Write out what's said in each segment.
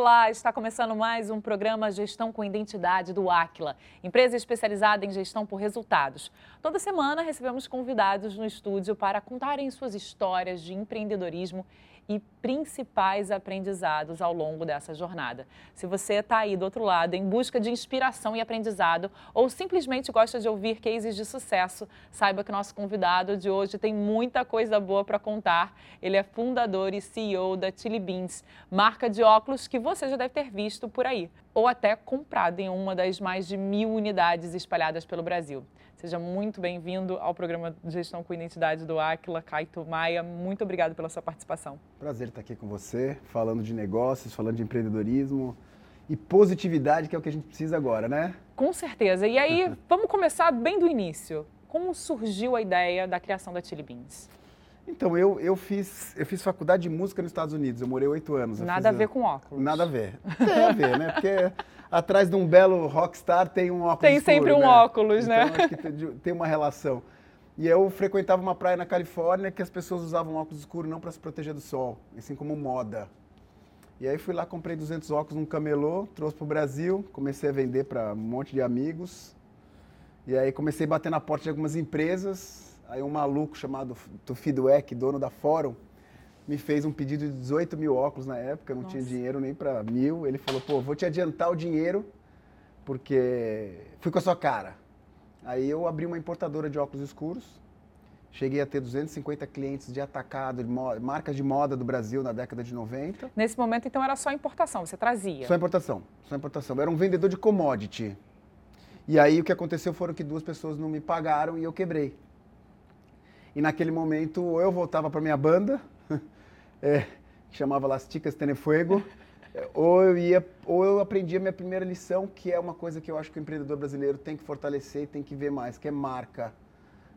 Olá, está começando mais um programa Gestão com Identidade do Aquila, empresa especializada em gestão por resultados. Toda semana recebemos convidados no estúdio para contarem suas histórias de empreendedorismo e principais aprendizados ao longo dessa jornada. Se você está aí do outro lado em busca de inspiração e aprendizado ou simplesmente gosta de ouvir cases de sucesso, saiba que nosso convidado de hoje tem muita coisa boa para contar. Ele é fundador e CEO da Chili Beans, marca de óculos que você já deve ter visto por aí ou até comprado em uma das mais de mil unidades espalhadas pelo Brasil. Seja muito bem-vindo ao programa de Gestão com Identidade do Aquila, Caito Maia. Muito obrigado pela sua participação. Prazer estar aqui com você, falando de negócios, falando de empreendedorismo e positividade, que é o que a gente precisa agora, né? Com certeza. E aí, vamos começar bem do início. Como surgiu a ideia da criação da Chili Beans? Então, eu, eu, fiz, eu fiz faculdade de música nos Estados Unidos, eu morei oito anos. Nada a ver com óculos. Nada a ver. Tem a ver, né? Porque atrás de um belo rockstar tem um óculos Tem escuro, sempre um né? óculos, né? Então, acho que tem uma relação. E eu frequentava uma praia na Califórnia que as pessoas usavam óculos escuros não para se proteger do sol, assim como moda. E aí fui lá, comprei 200 óculos num camelô, trouxe para o Brasil, comecei a vender para um monte de amigos. E aí comecei a bater na porta de algumas empresas, Aí um maluco chamado Tufi Dueck, dono da Fórum, me fez um pedido de 18 mil óculos na época, não Nossa. tinha dinheiro nem para mil. Ele falou, pô, vou te adiantar o dinheiro, porque fui com a sua cara. Aí eu abri uma importadora de óculos escuros, cheguei a ter 250 clientes de atacado, de moda, marcas de moda do Brasil na década de 90. Nesse momento, então, era só importação, você trazia? Só importação, só importação. Eu era um vendedor de commodity. E aí o que aconteceu foram que duas pessoas não me pagaram e eu quebrei. E naquele momento, ou eu voltava para minha banda, é, que chamava Las Ticas Tenefuego, ou eu ia, ou eu aprendia minha primeira lição, que é uma coisa que eu acho que o empreendedor brasileiro tem que fortalecer e tem que ver mais, que é marca.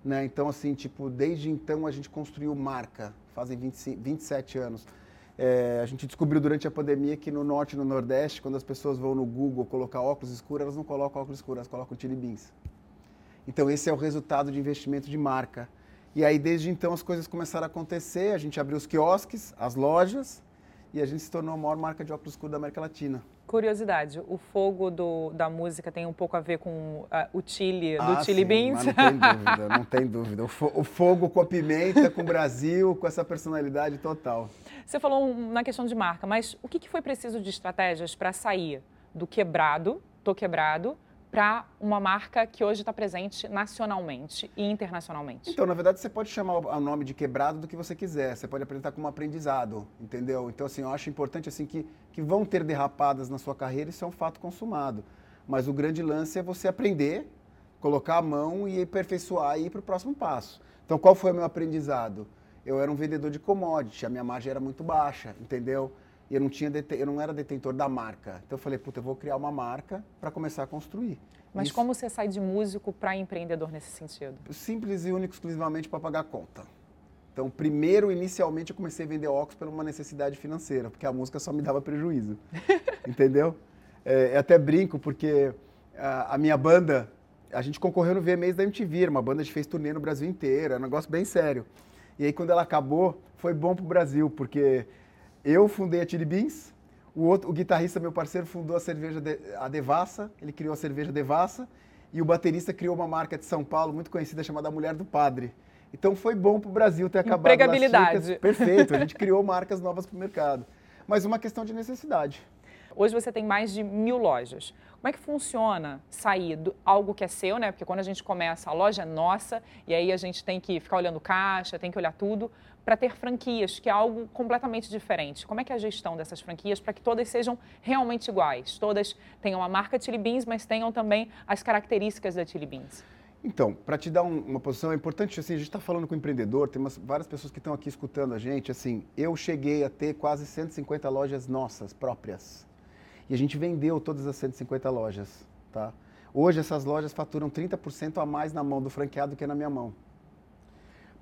Né? Então, assim, tipo, desde então a gente construiu marca, fazem 25, 27 anos. É, a gente descobriu durante a pandemia que no norte e no nordeste, quando as pessoas vão no Google colocar óculos escuros, elas não colocam óculos escuros, elas colocam chili beans. Então, esse é o resultado de investimento de marca. E aí, desde então, as coisas começaram a acontecer. A gente abriu os quiosques, as lojas, e a gente se tornou a maior marca de óculos escuros da América Latina. Curiosidade, o fogo do, da música tem um pouco a ver com uh, o chile, do ah, chili sim, beans? não tem dúvida, não tem dúvida. O, fo o, fogo com a pimenta, com o Brasil, com essa personalidade total. Você falou na questão de marca, mas o que, que foi preciso de estratégias para sair do quebrado, tô quebrado, para uma marca que hoje está presente nacionalmente e internacionalmente? Então, na verdade, você pode chamar o nome de quebrado do que você quiser. Você pode apresentar como aprendizado, entendeu? Então, assim, eu acho importante assim que, que vão ter derrapadas na sua carreira, isso é um fato consumado. Mas o grande lance é você aprender, colocar a mão e aperfeiçoar e ir para o próximo passo. Então, qual foi o meu aprendizado? Eu era um vendedor de commodity, a minha margem era muito baixa, entendeu? E eu não, tinha eu não era detentor da marca. Então eu falei, puta, eu vou criar uma marca para começar a construir. Mas Isso... como você sai de músico para empreendedor nesse sentido? Simples e único, exclusivamente para pagar conta. Então, primeiro, inicialmente, eu comecei a vender óculos por uma necessidade financeira, porque a música só me dava prejuízo. entendeu? É, até brinco, porque a, a, minha banda, a gente concorreu no VMAs da MTV, era uma banda que fez turnê no Brasil inteiro, é um negócio bem sério. E aí, quando ela acabou, foi bom para o Brasil, porque eu fundei a Chili Beans, o, outro, o guitarrista, meu parceiro, fundou a cerveja de, a Devassa, ele criou a cerveja Devassa, e o baterista criou uma marca de São Paulo muito conhecida chamada Mulher do Padre. Então foi bom para o Brasil ter acabado Empregabilidade. Perfeito, a gente criou marcas novas para o mercado. Mas uma questão de necessidade. Hoje você tem mais de mil lojas. Como é que funciona sair do algo que é seu, né? Porque quando a gente começa, a loja é nossa, e aí a gente tem que ficar olhando caixa, tem que olhar tudo para ter franquias, que é algo completamente diferente. Como é que é a gestão dessas franquias para que todas sejam realmente iguais? Todas tenham a marca Chili Beans, mas tenham também as características da Chili Beans. Então, para te dar um, uma posição, é importante, assim, a gente está falando com o empreendedor, tem umas, várias pessoas que estão aqui escutando a gente, assim, eu cheguei a ter quase 150 lojas nossas, próprias. E a gente vendeu todas as 150 lojas, tá? Hoje essas lojas faturam 30% a mais na mão do franqueado do que na minha mão.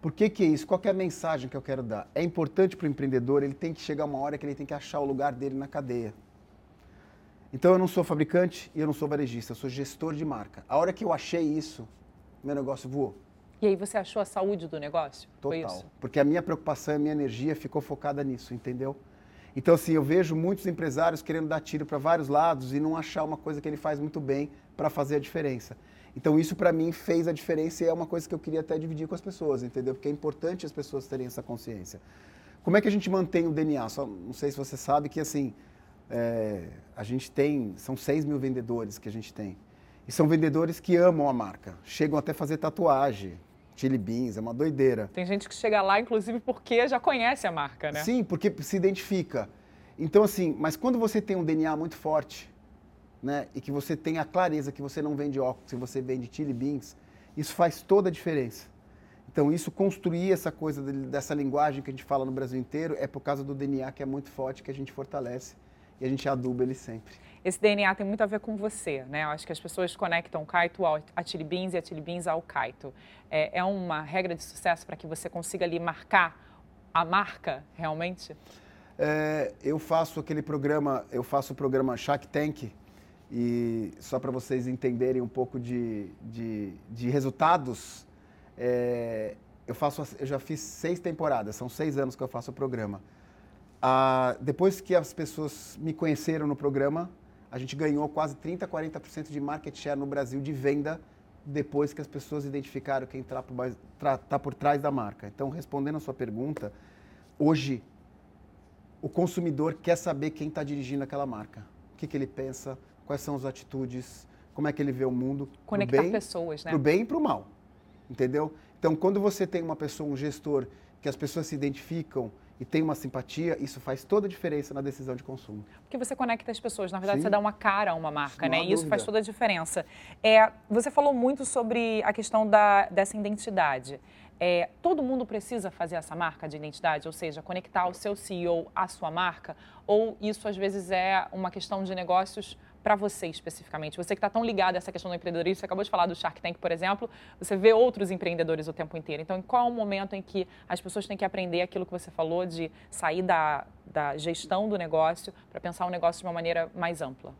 Por que, que é isso? Qual é a mensagem que eu quero dar? É importante para o empreendedor, ele tem que chegar uma hora que ele tem que achar o lugar dele na cadeia. Então eu não sou fabricante e eu não sou varejista, eu sou gestor de marca. A hora que eu achei isso, meu negócio voou. E aí você achou a saúde do negócio? Total. Porque a minha preocupação e a minha energia ficou focada nisso, entendeu? Então, assim, eu vejo muitos empresários querendo dar tiro para vários lados e não achar uma coisa que ele faz muito bem para fazer a diferença. Então, isso para mim fez a diferença e é uma coisa que eu queria até dividir com as pessoas, entendeu? Porque é importante as pessoas terem essa consciência. Como é que a gente mantém o DNA? Só, não sei se você sabe que, assim, é, a gente tem, são 6 mil vendedores que a gente tem. E são vendedores que amam a marca, chegam até fazer tatuagem, Chili Beans, é uma doideira. Tem gente que chega lá, inclusive, porque já conhece a marca, né? Sim, porque se identifica. Então, assim, mas quando você tem um DNA muito forte, né, e que você tem a clareza que você não vende óculos, que você vende Chili Beans, isso faz toda a diferença. Então, isso, construir essa coisa dessa linguagem que a gente fala no Brasil inteiro, é por causa do DNA que é muito forte, que a gente fortalece e a gente aduba ele sempre. Esse DNA tem muito a ver com você, né? Eu acho que as pessoas conectam o Kaito ao, a Chili Beans e a Chili Beans ao Kaito. É, é uma regra de sucesso para que você consiga ali marcar a marca realmente? É, eu faço aquele programa, eu faço o programa Shark Tank, e só para vocês entenderem um pouco de, de, de resultados, é, eu, faço, eu já fiz seis temporadas, são seis anos que eu faço o programa. Ah, depois que as pessoas me conheceram no programa, a gente ganhou quase 30, 40% de market share no Brasil de venda depois que as pessoas identificaram quem está por, tá por trás da marca. Então, respondendo a sua pergunta, hoje o consumidor quer saber quem está dirigindo aquela marca. O que, que, ele pensa, quais são as atitudes, como é que ele vê o mundo. Conectar bem, pessoas, né? Para o bem e para o mal. Entendeu? Então, quando você tem uma pessoa, um gestor, que as pessoas se identificam e tem uma simpatia, isso faz toda a diferença na decisão de consumo. Porque você conecta as pessoas, na verdade Sim. você dá uma cara a uma marca, Não né? E isso faz toda a diferença. É, você falou muito sobre a questão da, dessa identidade. É, todo mundo precisa fazer essa marca de identidade, ou seja, conectar o seu CEO à sua marca, ou isso às vezes é uma questão de negócios para você especificamente? Você que está tão ligado a essa questão do empreendedorismo, você acabou de falar do Shark Tank, por exemplo, você vê outros empreendedores o tempo inteiro. Então, qual é o momento em que as pessoas têm que aprender aquilo que você falou de sair da, da gestão do negócio para pensar o negócio de uma maneira mais ampla?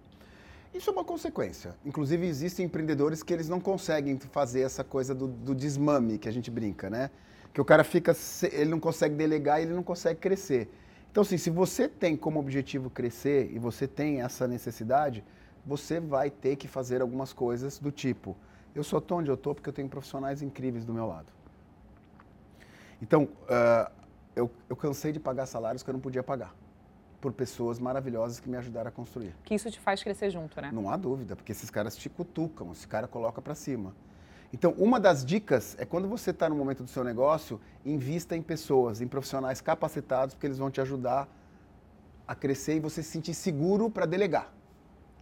Isso é uma consequência. Inclusive, existem empreendedores que eles não conseguem fazer essa coisa do, do desmame que a gente brinca, né? Que o cara fica, ele não consegue delegar e ele não consegue crescer. Então, assim, se você tem como objetivo crescer e você tem essa necessidade, você vai ter que fazer algumas coisas do tipo: eu só estou onde eu estou porque eu tenho profissionais incríveis do meu lado. Então, uh, eu, eu cansei de pagar salários que eu não podia pagar por pessoas maravilhosas que me ajudaram a construir. Que isso te faz crescer junto, né? Não há dúvida, porque esses caras te cutucam, esse cara coloca para cima. Então, uma das dicas é quando você está no momento do seu negócio, invista em pessoas, em profissionais capacitados, porque eles vão te ajudar a crescer e você se sentir seguro para delegar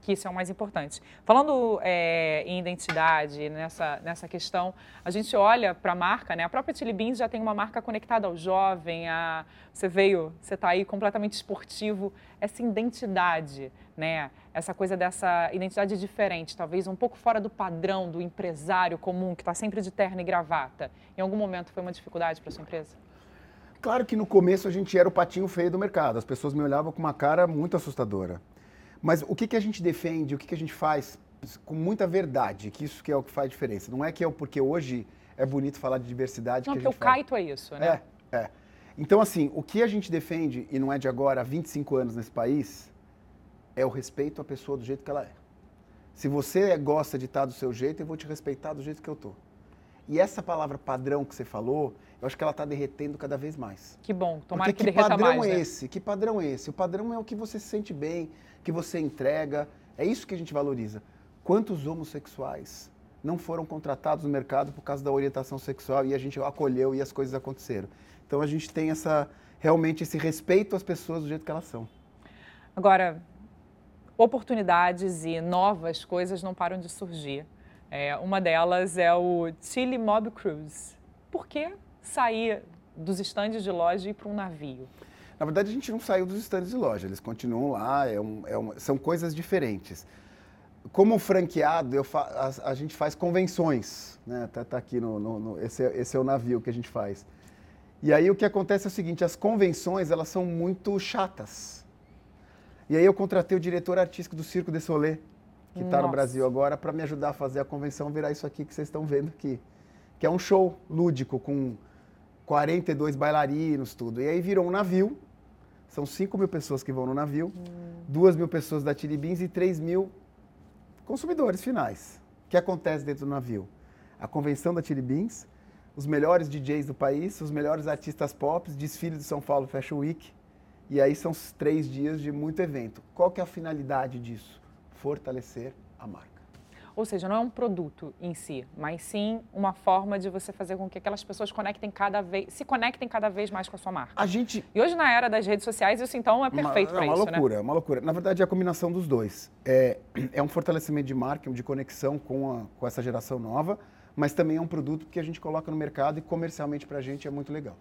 que isso é o mais importante. Falando é, em identidade, nessa, nessa questão, a gente olha para a marca, né? A própria Chili Beans já tem uma marca conectada ao jovem, a, você veio, você está aí completamente esportivo. Essa identidade, né? Essa coisa dessa identidade diferente, talvez um pouco fora do padrão do empresário comum, que está sempre de terno e gravata. Em algum momento foi uma dificuldade para sua empresa? Claro que no começo a gente era o patinho feio do mercado. As pessoas me olhavam com uma cara muito assustadora. Mas o que, que a gente defende, o que, que a gente faz com muita verdade, que isso que é o que faz diferença. Não é que é porque hoje é bonito falar de diversidade. Não, que porque o Caito é isso, né? É, é. Então, assim, o que a gente defende, e não é de agora, há 25 anos nesse país, é o respeito à pessoa do jeito que ela é. Se você gosta de estar do seu jeito, eu vou te respeitar do jeito que eu tô. E essa palavra padrão que você falou, eu acho que ela está derretendo cada vez mais. Que bom, tomara Porque que, que derreta padrão mais, é né? esse? Que padrão é esse? O padrão é o que você se sente bem, que você entrega. É isso que a gente valoriza. Quantos homossexuais não foram contratados no mercado por causa da orientação sexual e a gente acolheu e as coisas aconteceram? Então a gente tem essa realmente esse respeito às pessoas do jeito que elas são. Agora, oportunidades e novas coisas não param de surgir. É, uma delas é o Chile Mob Cruise. Por que sair dos estandes de loja e ir para um navio? Na verdade, a gente não saiu dos estandes de loja, eles continuam lá, é um, é um, são coisas diferentes. Como franqueado, fa, a, a, gente faz convenções, né? Tá, tá aqui no, no, no esse, é, esse é o navio que a gente faz. E aí o que acontece é o seguinte, as convenções, elas são muito chatas. E aí eu contratei o diretor artístico do Circo de Solé, que está no Brasil agora, para me ajudar a fazer a convenção virar isso aqui que vocês estão vendo aqui. Que é um show lúdico com 42 bailarinos, tudo. E aí virou um navio São 5 mil pessoas que vão no navio, hum. 2 mil pessoas da Chili Beans e 3 mil consumidores finais. O que acontece dentro do navio? A convenção da Chili Beans, os melhores DJs do país, os melhores artistas pop, desfile de São Paulo Fashion Week. E aí são três dias de muito evento. Qual que é a finalidade disso? Fortalecer a marca. Ou seja, não é um produto em si, mas sim uma forma de você fazer com que aquelas pessoas conectem cada vez, se conectem cada vez mais com a sua marca. A gente E hoje na era das redes sociais isso então é perfeito para isso, É uma loucura, né? é uma loucura. Na verdade é a combinação dos dois. É, é um fortalecimento de marca, de conexão com, a, com essa geração nova, mas também é um produto que a gente coloca no mercado e comercialmente para a gente é muito legal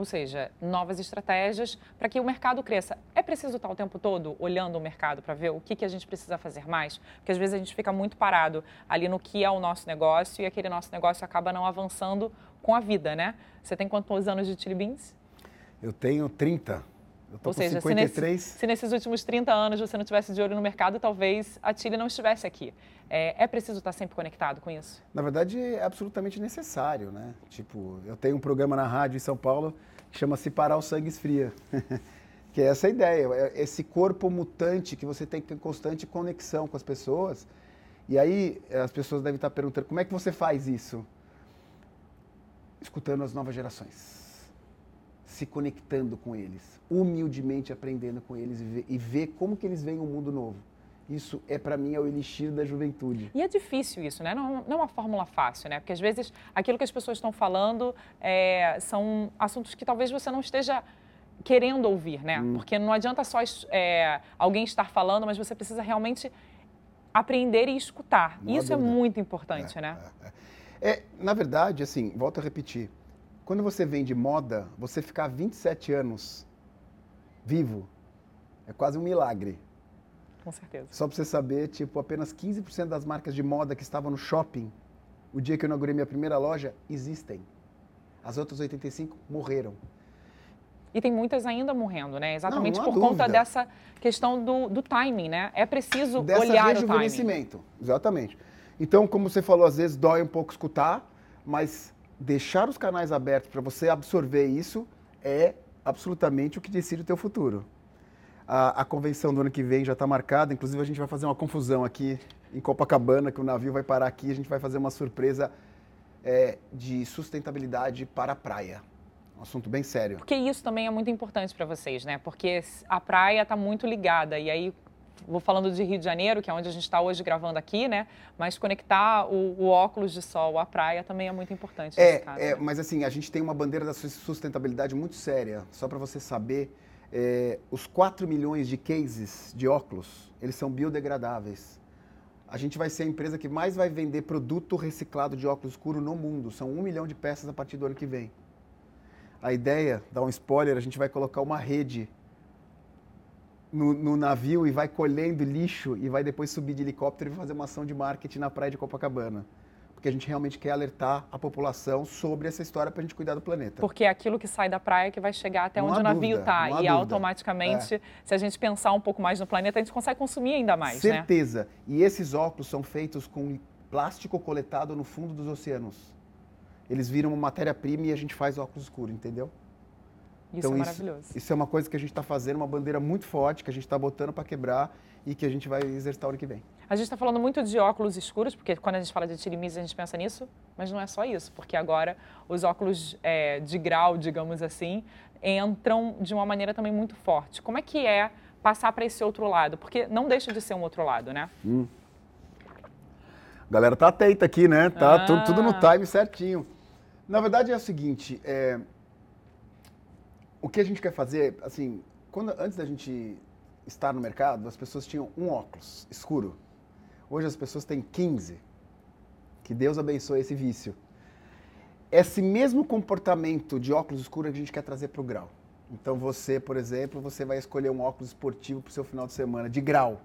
ou seja, novas estratégias para que o mercado cresça. É preciso estar o tempo todo olhando o mercado para ver o que, que a gente precisa fazer mais? Porque às vezes a gente fica muito parado ali no que é o nosso negócio e aquele nosso negócio acaba não avançando com a vida, né? Você tem quantos anos de Chili Beans? Eu tenho 30. Eu tô Ou seja, 53. Se, nesse, se nesses últimos 30 anos você não tivesse de olho no mercado, talvez a Chile não estivesse aqui. É, é, preciso estar sempre conectado com isso? Na verdade, é absolutamente necessário, né? Tipo, eu tenho um programa na rádio em São Paulo que chama-se Parar o Sangue Esfria. que é essa ideia, é esse corpo mutante que você tem que ter constante conexão com as pessoas. E aí as pessoas devem estar perguntando, como é que você faz isso? Escutando as novas gerações se conectando com eles, humildemente aprendendo com eles e ver, e ver como que eles veem um mundo novo. Isso é para mim é o elixir da juventude. E é difícil isso, né? Não, não é uma fórmula fácil, né? Porque às vezes aquilo que as pessoas estão falando é, são assuntos que talvez você não esteja querendo ouvir, né? Hum. Porque não adianta só é, alguém estar falando, mas você precisa realmente aprender e escutar. Não isso é muito importante, é, né? É, é. é, na verdade, assim, volto a repetir quando você vende moda, você ficar 27 anos vivo é quase um milagre. Com certeza. Só para você saber, tipo, apenas 15% das marcas de moda que estavam no shopping, o dia que eu inaugurei minha primeira loja, existem. As outras 85 morreram. E tem muitas ainda morrendo, né? Exatamente não, não por dúvida. conta dessa questão do, do, timing, né? É preciso Dessa olhar o timing. Exatamente. Então, como você falou, às vezes dói um pouco escutar, mas deixar os canais abertos para você absorver isso é absolutamente o que decide o teu futuro. A, a convenção do ano que vem já está marcada, inclusive a gente vai fazer uma confusão aqui em Copacabana, que o navio vai parar aqui, a gente vai fazer uma surpresa é, de sustentabilidade para a praia. Um assunto bem sério. Porque isso também é muito importante para vocês, né? Porque a praia está muito ligada e aí vou falando de Rio de Janeiro, que é onde a gente está hoje gravando aqui, né? Mas conectar o, o, óculos de sol à praia também é muito importante. É, caso, é né? mas assim, a gente tem uma bandeira da sustentabilidade muito séria. Só para você saber, é, os 4 milhões de cases de óculos, eles são biodegradáveis. A gente vai ser a empresa que mais vai vender produto reciclado de óculos escuro no mundo. São um milhão de peças a partir do ano que vem. A ideia, dar um spoiler, a gente vai colocar uma rede no, no, navio e vai colhendo lixo e vai depois subir de helicóptero e fazer uma ação de marketing na praia de Copacabana. Porque a gente realmente quer alertar a população sobre essa história para a gente cuidar do planeta. Porque é aquilo que sai da praia que vai chegar até não onde o navio está. E dúvida. automaticamente, é. se a gente pensar um pouco mais no planeta, a gente consegue consumir ainda mais. Né? Certeza. Né? E esses óculos são feitos com plástico coletado no fundo dos oceanos. Eles viram uma matéria-prima e a gente faz óculos escuros, entendeu? Isso então, é maravilhoso. Isso, isso, é uma coisa que a gente está fazendo, uma bandeira muito forte, que a gente está botando para quebrar e que a gente vai exercitar o ano que vem. A gente está falando muito de óculos escuros, porque quando a gente fala de tirimis a gente pensa nisso, mas não é só isso, porque agora os óculos é, de grau, digamos assim, entram de uma maneira também muito forte. Como é que é passar para esse outro lado? Porque não deixa de ser um outro lado, né? Hum. Galera tá atenta aqui, né? Tá ah. tudo, tudo, no time certinho. Na verdade é o seguinte, é, o que a gente quer fazer, assim, quando, antes da gente estar no mercado, as pessoas tinham um óculos escuro. Hoje as pessoas têm 15. Que Deus abençoe esse vício. Esse mesmo comportamento de óculos escuro a gente quer trazer para o grau. Então você, por exemplo, você vai escolher um óculos esportivo para o seu final de semana, de grau.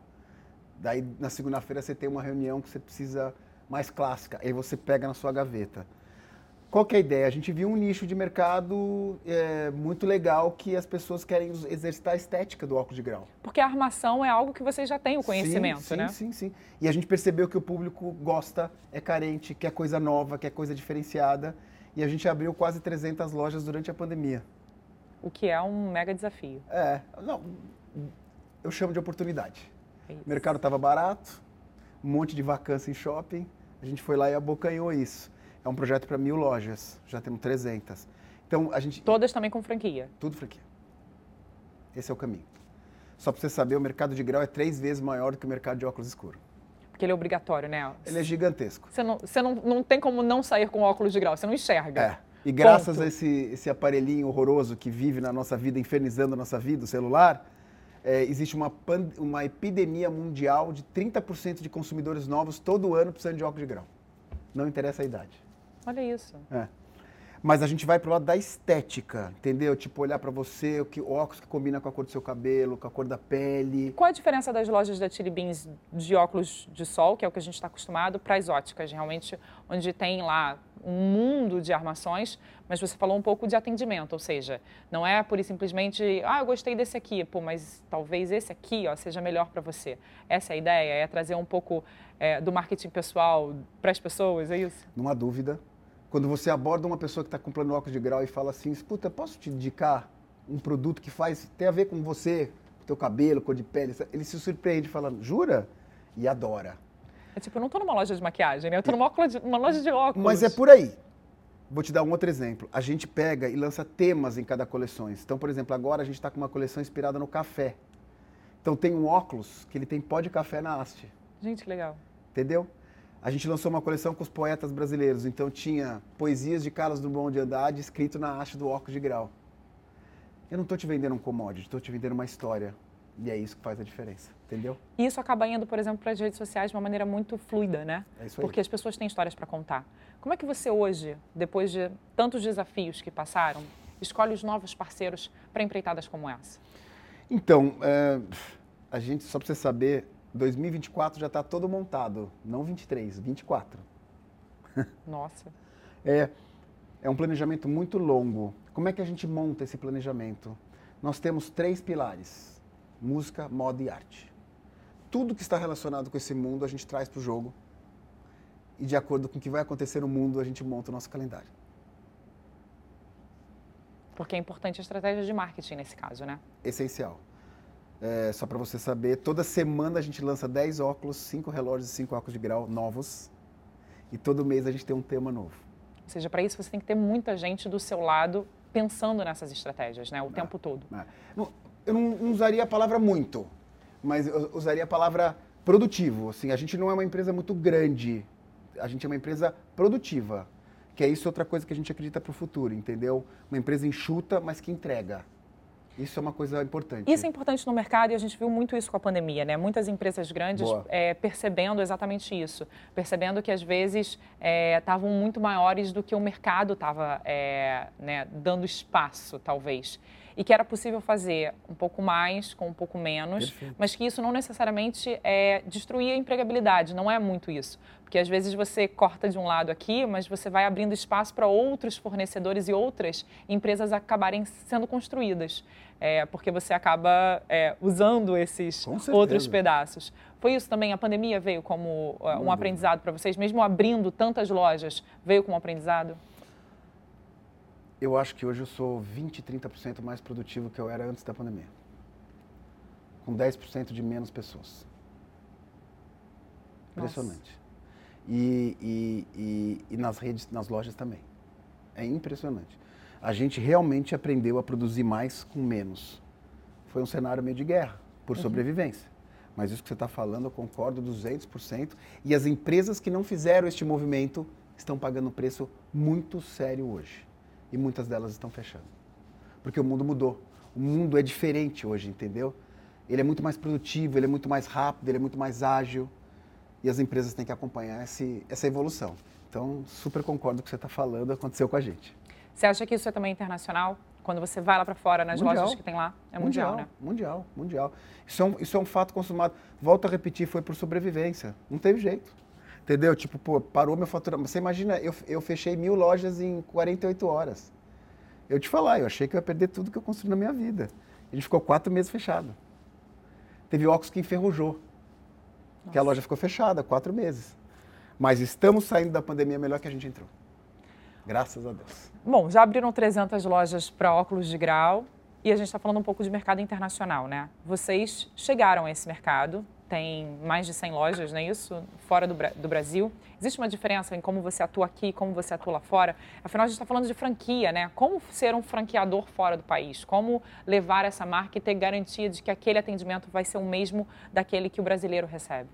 Daí na segunda-feira você tem uma reunião que você precisa mais clássica. Aí você pega na sua gaveta. Qual que é a ideia? A gente viu um nicho de mercado é, muito legal que as pessoas querem exercitar a estética do óculos de grau. Porque a armação é algo que você já tem o conhecimento, sim, sim, né? Sim, sim, sim. E a gente percebeu que o público gosta, é carente, quer coisa nova, quer coisa diferenciada. E a gente abriu quase 300 lojas durante a pandemia. o que é um mega desafio. É, não, eu chamo de oportunidade. É o mercado estava barato, um monte de vacância em shopping, a gente foi lá e abocanhou isso. É um projeto para mil lojas, já temos 300. Então a gente. Todas também com franquia? Tudo franquia. Esse é o caminho. Só para você saber, o mercado de grau é três vezes maior do que o mercado de óculos escuro. Porque ele é obrigatório, né? Ele é gigantesco. Você não, você não, não tem como não sair com óculos de grau, você não enxerga. É. E graças Ponto. a esse, esse aparelhinho horroroso que vive na nossa vida, infernizando a nossa vida, o celular, é, existe uma, uma epidemia mundial de 30% de consumidores novos todo ano precisando de óculos de grau. Não interessa a idade. Olha isso. É. Mas a gente vai pro lado da estética, entendeu? Tipo, olhar para você, o, que, o óculos que combina com a cor do seu cabelo, com a cor da pele. Qual a diferença das lojas da Chili Beans de óculos de sol, que é o que a gente está acostumado, para as óticas, realmente, onde tem lá um mundo de armações, mas você falou um pouco de atendimento, ou seja, não é por simplesmente, ah, eu gostei desse aqui, pô, mas talvez esse aqui ó, seja melhor para você. Essa é a ideia, é trazer um pouco é, do marketing pessoal para as pessoas, é isso? Não há dúvida quando você aborda uma pessoa que está comprando óculos de grau e fala assim, escuta, posso te indicar um produto que faz, tem a ver com você, com teu cabelo, cor de pele, ele se surpreende falando, jura? E adora. É tipo, eu não estou numa loja de maquiagem, né? Eu estou numa, numa loja de óculos. Mas é por aí. Vou te dar um outro exemplo. A gente pega e lança temas em cada coleção. Então, por exemplo, agora a gente está com uma coleção inspirada no café. Então tem um óculos que ele tem pó de café na haste. Gente, que legal. Entendeu? A gente lançou uma coleção com os poetas brasileiros. Então tinha poesias de Carlos Drummond de Andrade escrito na haste do óculos de grau. Eu não estou te vendendo um commodity, estou te vendendo uma história. E é isso que faz a diferença, entendeu? E isso acaba indo, por exemplo, para as redes sociais de uma maneira muito fluida, né? É isso aí. Porque as pessoas têm histórias para contar. Como é que você hoje, depois de tantos desafios que passaram, escolhe os novos parceiros para empreitadas como essa? Então, é, a gente, só para você saber, 2024 já está todo montado, não 23, 24. Nossa. É, é um planejamento muito longo. Como é que a gente monta esse planejamento? Nós temos três pilares: música, moda e arte. Tudo que está relacionado com esse mundo a gente traz para o jogo e de acordo com o que vai acontecer no mundo a gente monta o nosso calendário. Porque é importante a estratégia de marketing nesse caso, né? Essencial. É, só para você saber, toda semana a gente lança 10 óculos, 5 relógios e 5 óculos de grau novos. E todo mês a gente tem um tema novo. Ou seja, para isso você tem que ter muita gente do seu lado pensando nessas estratégias, né? O é, tempo todo. É. Não, eu não usaria a palavra muito, mas eu usaria a palavra produtivo. Assim, a gente não é uma empresa muito grande, a gente é uma empresa produtiva. Que é isso outra coisa que a gente acredita para o futuro, entendeu? Uma empresa enxuta, mas que entrega. Isso é uma coisa importante. Isso é importante no mercado e a gente viu muito isso com a pandemia, né? Muitas empresas grandes é, percebendo exatamente isso, percebendo que às vezes estavam é, muito maiores do que o mercado estava é, né, dando espaço, talvez e que era possível fazer um pouco mais com um pouco menos, Perfeito. mas que isso não necessariamente é destruir a empregabilidade, não é muito isso. Porque às vezes você corta de um lado aqui, mas você vai abrindo espaço para outros fornecedores e outras empresas acabarem sendo construídas. É, porque você acaba é, usando esses outros pedaços. Foi isso também? A pandemia veio como uh, um aprendizado para vocês? Mesmo abrindo tantas lojas, veio como aprendizado? Eu acho que hoje eu sou 20, 30% mais produtivo que eu era antes da pandemia. Com 10% de menos pessoas. Impressionante. E, e, e, e, nas redes, nas lojas também. É impressionante. A gente realmente aprendeu a produzir mais com menos. Foi um cenário meio de guerra, por uhum. sobrevivência. Mas isso que você está falando, eu concordo 200%. E as empresas que não fizeram este movimento estão pagando um preço muito sério hoje e muitas delas estão fechando. Porque o mundo mudou. O mundo é diferente hoje, entendeu? Ele é muito mais produtivo, ele é muito mais rápido, ele é muito mais ágil e as empresas têm que acompanhar esse, essa evolução. Então, super concordo com o que você está falando, aconteceu com a gente. Você acha que isso é também internacional? Quando você vai lá para fora, nas mundial. lojas que tem lá? É mundial, mundial, né? Mundial, mundial. Isso é, um, isso é um fato consumado. Volto a repetir, foi por sobrevivência. Não teve jeito. Entendeu? Tipo, pô, parou meu faturamento. Você imagina, eu, eu fechei mil lojas em 48 horas. Eu te falar, eu achei que eu ia perder tudo que eu construí na minha vida. A gente ficou quatro meses fechado. Teve óculos que enferrujou. Nossa. Que a loja ficou fechada, quatro meses. Mas estamos saindo da pandemia melhor que a gente entrou. Graças a Deus. Bom, já abriram 300 lojas para óculos de grau. E a gente está falando um pouco de mercado internacional, né? Vocês chegaram a esse mercado, tem mais de 100 lojas, não é isso? Fora do, do, Brasil. Existe uma diferença em como você atua aqui e como você atua lá fora? Afinal, a gente está falando de franquia, né? Como ser um franqueador fora do país? Como levar essa marca e ter garantia de que aquele atendimento vai ser o mesmo daquele que o brasileiro recebe?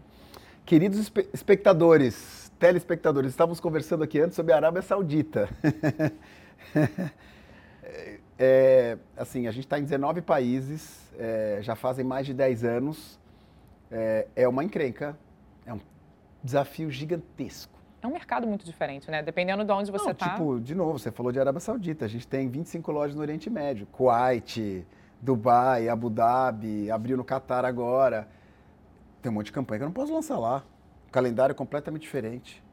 Queridos espectadores, telespectadores, estávamos conversando aqui antes sobre a Arábia Saudita. é, assim, a gente está em 19 países, é, já fazem mais de 10 anos. É, é uma encrenca, é um desafio gigantesco. É um mercado muito diferente, né? Dependendo de onde você está. Tipo, de novo, você falou de Arábia Saudita. A gente tem 25 lojas no Oriente Médio. Kuwait, Dubai, Abu Dhabi, abriu no Catar agora. Tem um monte de campanha que eu não posso lançar lá. O calendário é completamente diferente.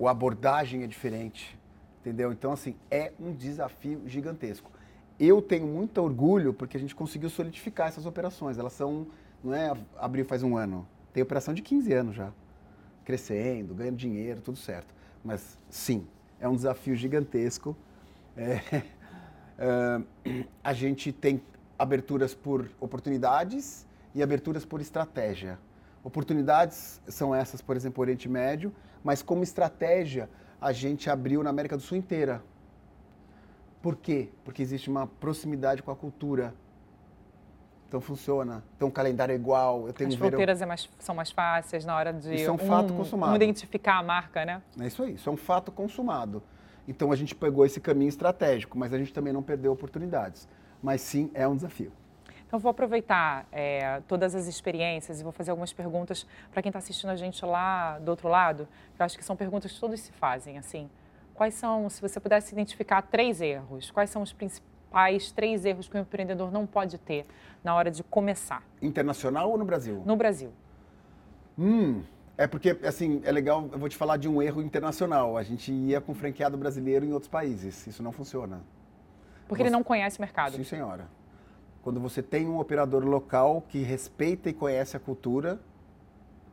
A abordagem é diferente entendeu? Então, assim, é um desafio gigantesco. Eu tenho muito orgulho porque a gente conseguiu solidificar essas operações. Elas são, não é abrir faz um ano, tem operação de 15 anos já, crescendo, ganhando dinheiro, tudo certo. Mas, sim, é um desafio gigantesco. É, é, a gente tem aberturas por oportunidades e aberturas por estratégia. Oportunidades são essas, por exemplo, Oriente Médio, mas como estratégia, a gente abriu na América do Sul inteira. Por quê? Porque existe uma proximidade com a cultura. Então funciona. Então o calendário é igual. Eu tenho As fronteiras é mais, são mais fáceis na hora de isso é um, fato consumado. um identificar a marca, né? É isso aí. Isso é um fato consumado. Então a gente pegou esse caminho estratégico, mas a gente também não perdeu oportunidades. Mas sim, é um desafio. Então, vou aproveitar é, todas as experiências e vou fazer algumas perguntas para quem está assistindo a gente lá do outro lado, eu acho que são perguntas que todos se fazem, assim. Quais são, se você pudesse identificar três erros, quais são os principais três erros que o empreendedor não pode ter na hora de começar? Internacional ou no Brasil? No Brasil. Hum, é porque, assim, é legal, eu vou te falar de um erro internacional. A gente ia com franqueado brasileiro em outros países. Isso não funciona. Porque Você... ele não conhece o mercado. Sim, senhora. Quando você tem um operador local que respeita e conhece a cultura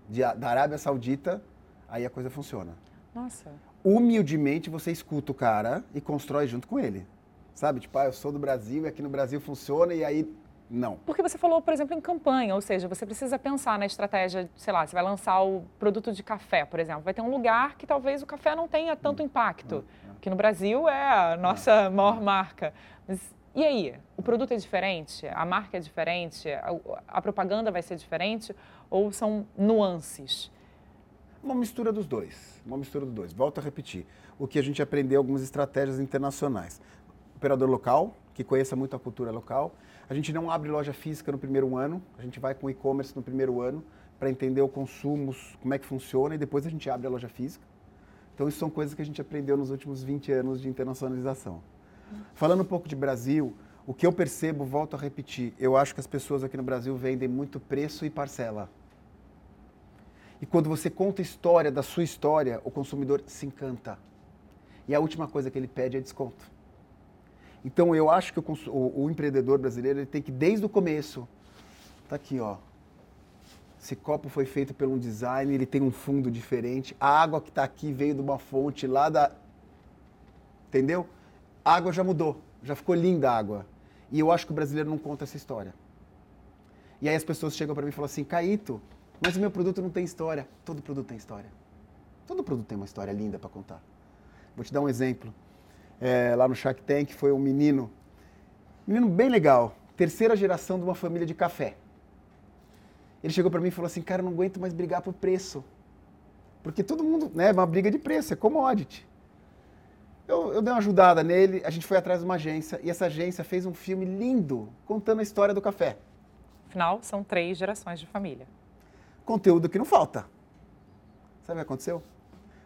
de, da Arábia Saudita, aí a coisa funciona. Nossa. Humildemente você escuta o cara e constrói junto com ele. Sabe? Tipo, ah, eu sou do Brasil e aqui no Brasil funciona e aí não. Porque você falou, por exemplo, em campanha, ou seja, você precisa pensar na estratégia, sei lá, você vai lançar o produto de café, por exemplo. Vai ter um lugar que talvez o café não tenha tanto hum. impacto, hum. que no Brasil é a nossa hum. maior marca. Mas e aí, o produto é diferente? A marca é diferente? A, a propaganda vai ser diferente? Ou são nuances? Uma mistura dos dois. Uma mistura dos dois. Volto a repetir. O que a gente aprendeu algumas estratégias internacionais. Operador local, que conheça muito a cultura local. A gente não abre loja física no primeiro ano. A gente vai com e-commerce no primeiro ano para entender o consumo, como é que funciona e depois a gente abre a loja física. Então, isso são coisas que a gente aprendeu nos últimos 20 anos de internacionalização. Falando um pouco de Brasil, o que eu percebo, volto a repetir, eu acho que as pessoas aqui no Brasil vendem muito preço e parcela. E quando você conta a história da sua história, o consumidor se encanta. E a última coisa que ele pede é desconto. Então eu acho que o, o, o empreendedor brasileiro ele tem que, desde o começo, tá aqui, ó. Esse copo foi feito por um design, ele tem um fundo diferente. A água que está aqui veio de uma fonte lá da. Entendeu? a água já mudou, já ficou linda a água. E eu acho que o brasileiro não conta essa história. E aí as pessoas chegam para mim e falam assim, Caíto, mas o meu produto não tem história. Todo produto tem história. Todo produto tem uma história linda para contar. Vou te dar um exemplo. É, lá no Shark Tank foi um menino, menino bem legal, terceira geração de uma família de café. Ele chegou para mim e falou assim, cara, eu não aguento mais brigar por preço. Porque todo mundo, né, é uma briga de preço, é commodity. Eu, eu, dei uma ajudada nele, a gente foi atrás de uma agência e essa agência fez um filme lindo contando a história do café. Afinal, são três gerações de família. Conteúdo que não falta. Sabe o que aconteceu?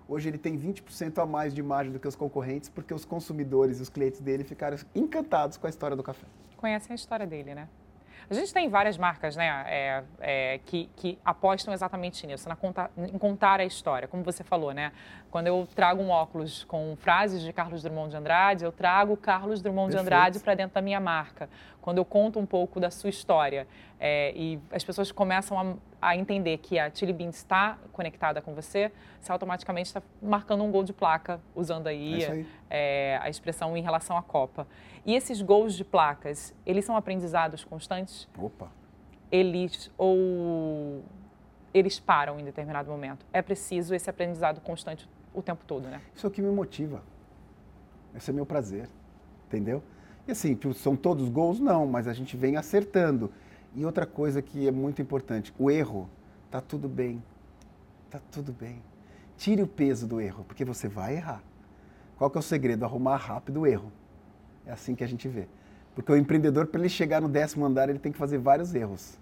Hoje ele tem 20% a mais de margem do que os concorrentes porque os consumidores e os clientes dele ficaram encantados com a história do café. Conhecem a história dele, né? A gente tem várias marcas né, é, é, que, que, apostam exatamente nisso, na conta, em contar a história, como você falou, né? Quando eu trago um óculos com frases de Carlos Drummond de Andrade, eu trago Carlos Drummond Perfeito. de Andrade para dentro da minha marca. Quando eu conto um pouco da sua história é, e as pessoas começam a entender que a Chili Beans está conectada com você, você automaticamente está marcando um gol de placa, usando aí, é aí. É, a expressão em relação à Copa. E esses gols de placas, eles são aprendizados constantes? Opa! Eles, ou eles param em determinado momento? É preciso esse aprendizado constante o tempo todo, né? Isso é o que me motiva. Esse é meu prazer, entendeu? E assim, são todos gols? Não, mas a gente vem acertando. E outra coisa que é muito importante, o erro, tá tudo bem. Tá tudo bem. Tire o peso do erro, porque você vai errar. Qual que é o segredo? Arrumar rápido o erro. É assim que a gente vê. Porque o empreendedor, para ele chegar no décimo andar, ele tem que fazer vários erros.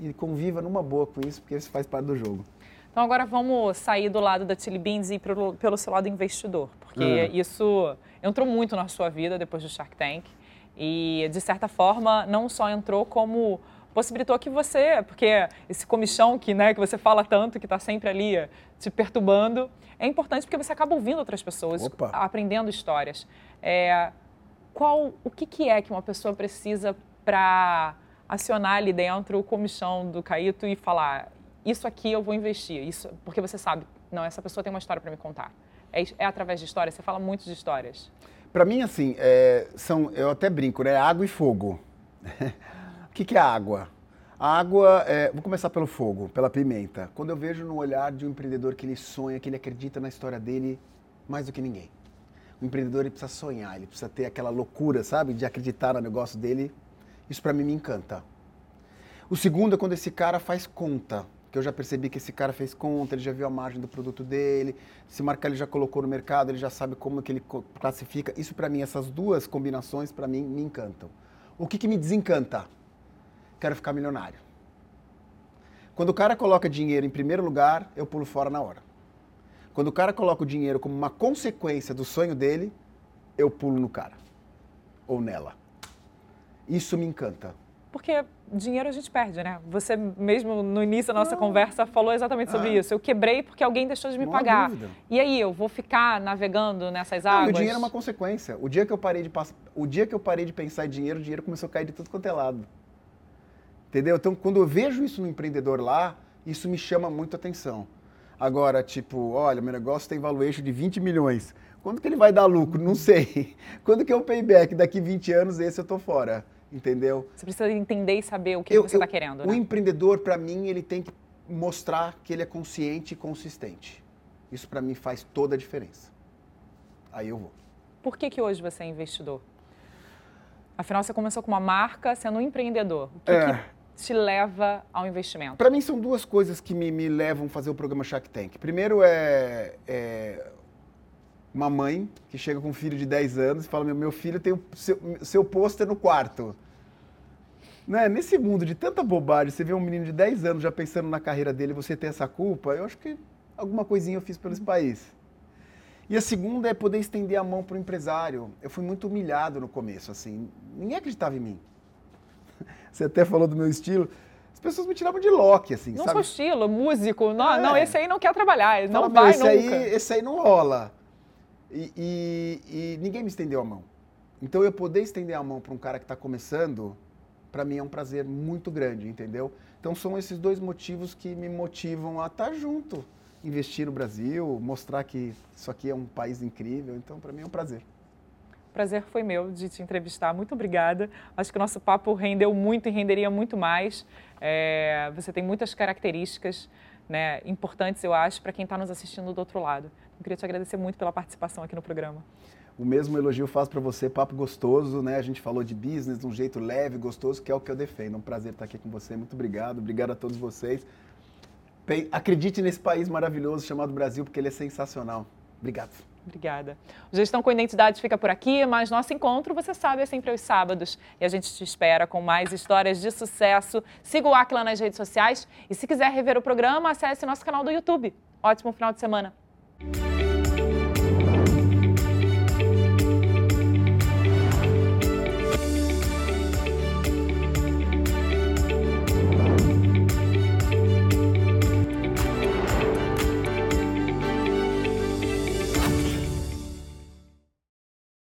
E conviva numa boa com isso, porque isso faz parte do jogo. Então agora vamos sair do lado da Tilly Beans e ir pelo, pelo seu lado investidor, porque uhum. isso entrou muito na sua vida depois do Shark Tank e de certa forma não só entrou como possibilitou que você, porque esse comichão que, né, que você fala tanto, que está sempre ali te perturbando, é importante porque você acaba ouvindo outras pessoas, Opa. aprendendo histórias. É, qual, o que, que é que uma pessoa precisa para acionar ali dentro o comichão do Caíto e falar isso aqui eu vou investir, isso porque você sabe, não, essa pessoa tem uma história para me contar. É, é, através de histórias, você fala muito de histórias. Para mim, assim, é, são, eu até brinco, né? Água e fogo. que, que é água? A água, é, vou começar pelo fogo, pela pimenta. Quando eu vejo no olhar de um empreendedor que ele sonha, que ele acredita na história dele mais do que ninguém. O empreendedor ele precisa sonhar, ele precisa ter aquela loucura, sabe, de acreditar no negócio dele. Isso para mim me encanta. O segundo é quando esse cara faz conta, que eu já percebi que esse cara fez conta, ele já viu a margem do produto dele, se marcar ele já colocou no mercado, ele já sabe como que ele classifica. Isso para mim, essas duas combinações para mim me encantam. O que, que me desencanta? Quero ficar milionário. Quando o cara coloca dinheiro em primeiro lugar, eu pulo fora na hora. Quando o cara coloca o dinheiro como uma consequência do sonho dele, eu pulo no cara ou nela. Isso me encanta. Porque dinheiro a gente perde, né? Você mesmo no início da nossa Não. conversa falou exatamente sobre ah. isso. Eu quebrei porque alguém deixou de me Não pagar. E aí, eu vou ficar navegando nessas águas? Não, o dinheiro é uma consequência. O dia que eu parei de pass... o dia que eu parei de pensar em dinheiro, o dinheiro começou a cair de tudo quanto é lado. Entendeu? Então, quando eu vejo isso no empreendedor lá, isso me chama muito atenção. Agora, tipo, olha, meu negócio tem valuation de 20 milhões. Quando que ele vai dar lucro? Não sei. Quando que é o payback? Daqui 20 anos, esse eu tô fora entendeu? Você precisa entender e saber o que eu, você está querendo. O né? empreendedor, para mim, ele tem que mostrar que ele é consciente e consistente. Isso para mim faz toda a diferença. Aí eu vou. Por que, que hoje você é investidor? Afinal, você começou com uma marca sendo um empreendedor. O que, é. que te leva ao investimento? Para mim, são duas coisas que me, me, levam a fazer o programa Shark Tank. Primeiro é, é uma mãe que chega com um filho de 10 anos e fala: Meu, meu filho tem o seu, seu pôster no quarto. Né? Nesse mundo de tanta bobagem, você vê um menino de 10 anos já pensando na carreira dele, você tem essa culpa, eu acho que alguma coisinha eu fiz pelo país. E a segunda é poder estender a mão para o empresário. Eu fui muito humilhado no começo, assim, ninguém acreditava em mim. Você até falou do meu estilo. As pessoas me tiravam de Loki, assim, não sabe? Não sou estilo, músico. Não, é. não, esse aí não quer trabalhar, não Fala, vai esse nunca. Aí, esse aí não rola. E, e, e, ninguém me estendeu a mão. Então eu poder estender a mão para um cara que está começando, para mim é um prazer muito grande, entendeu? Então são esses dois motivos que me motivam a estar tá junto, investir no Brasil, mostrar que isso aqui é um país incrível. Então para mim é um prazer. Prazer foi meu de te entrevistar. Muito obrigada. Acho que o nosso papo rendeu muito e renderia muito mais. É, você tem muitas características né, importantes, eu acho, para quem está nos assistindo do outro lado. Eu queria te agradecer muito pela participação aqui no programa. O mesmo elogio faço para você, papo gostoso, né? A gente falou de business de um jeito leve, gostoso, que é o que eu defendo. Um prazer estar aqui com você. Muito obrigado. Obrigado a todos vocês. Acredite nesse país maravilhoso chamado Brasil, porque ele é sensacional. Obrigado. Obrigada. O Gestão com Identidade fica por aqui, mas nosso encontro, você sabe, é sempre aos sábados. E a gente te espera com mais histórias de sucesso. Siga o Aquila nas redes sociais e se quiser rever o programa, acesse nosso canal do YouTube. Ótimo final de semana.